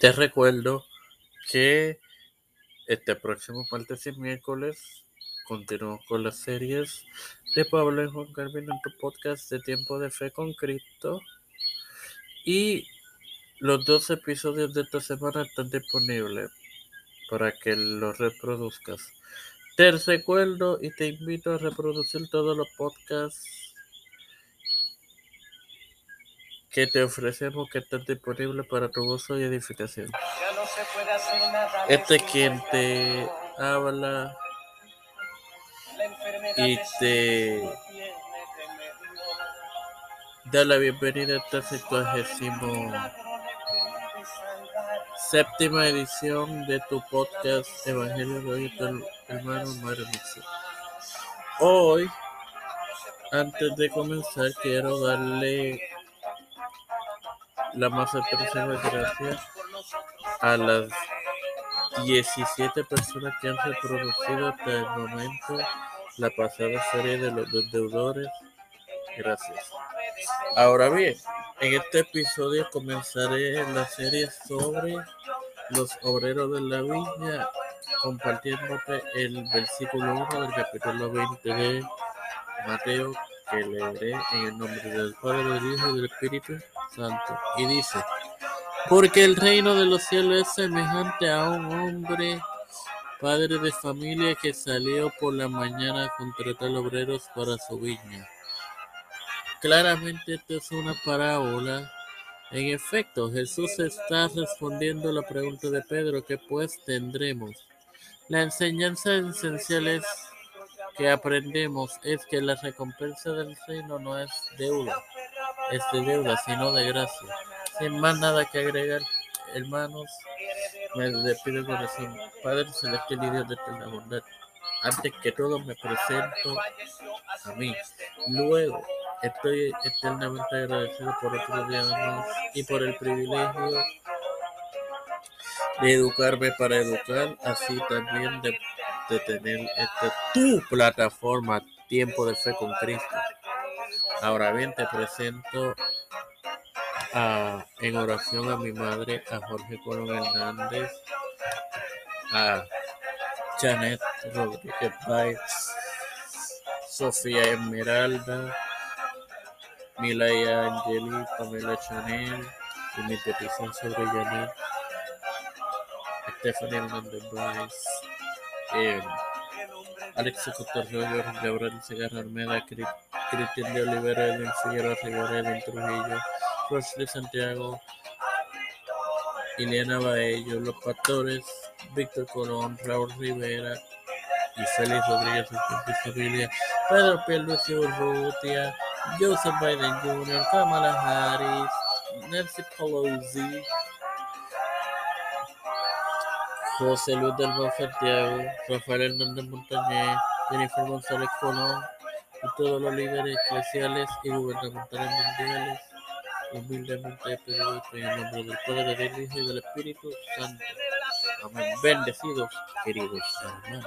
Te recuerdo que este próximo martes y miércoles continuamos con las series de Pablo y Juan Carvin en tu podcast de Tiempo de Fe con Cristo. Y los dos episodios de esta semana están disponibles para que los reproduzcas. Te recuerdo y te invito a reproducir todos los podcasts que te ofrecemos que están disponibles para tu gozo y edificación. Este quien te habla y te da la bienvenida a esta situación séptima edición de tu podcast Evangelio de tu hermano Mario Hoy, antes de comenzar, quiero darle la más apreciada gracias a las 17 personas que han reproducido hasta el momento la pasada serie de los deudores. Gracias. Ahora bien, en este episodio comenzaré la serie sobre los obreros de la viña, compartiéndote el versículo 1 del capítulo 20 de Mateo, que leeré en el nombre del Padre, del Hijo y del Espíritu Santo. Y dice, porque el reino de los cielos es semejante a un hombre, padre de familia, que salió por la mañana a contratar obreros para su viña. Claramente esto es una parábola. En efecto, Jesús está respondiendo a la pregunta de Pedro, ¿qué pues tendremos? La enseñanza esencial es que aprendemos es que la recompensa del reino no es deuda, es de deuda, sino de gracia. Sin más nada que agregar, hermanos, me despido corazón. Padre celestial y Dios de la bondad. Antes que todo me presento a mí. Luego, estoy eternamente agradecido por otro día más y por el privilegio de educarme para educar, así también de, de tener esta tu plataforma Tiempo de Fe con Cristo. Ahora bien, te presento en oración a mi madre, a Jorge Colón Hernández, a Janet Rodríguez Baez, Sofía Esmeralda, Milaya Angeli, Pamela Chanel, y mi petición sobre Janet, Stephanie Hernández Baez, eh, Alex Cotorreo, Gabriel Segarra Armeda, Cristian de Olivera, Edwin Figueroa Rivera, Edwin Trujillo, de Santiago, Ileana Baello, Los Pastores, Víctor Colón, Raúl Rivera y Félix Rodríguez su familia, Pedro Pierluisi Urrutia, Joseph Biden Jr., Kamala Harris, Nancy Pelosi, José Luis del Santiago, Rafael Hernández Montañez, Jennifer González Colón y todos los líderes eclesiales y gubernamentales mundiales Humildemente he pedido en el nombre del Padre, del Hijo y del Espíritu Santo. Amén. Bendecidos, queridos hermanos.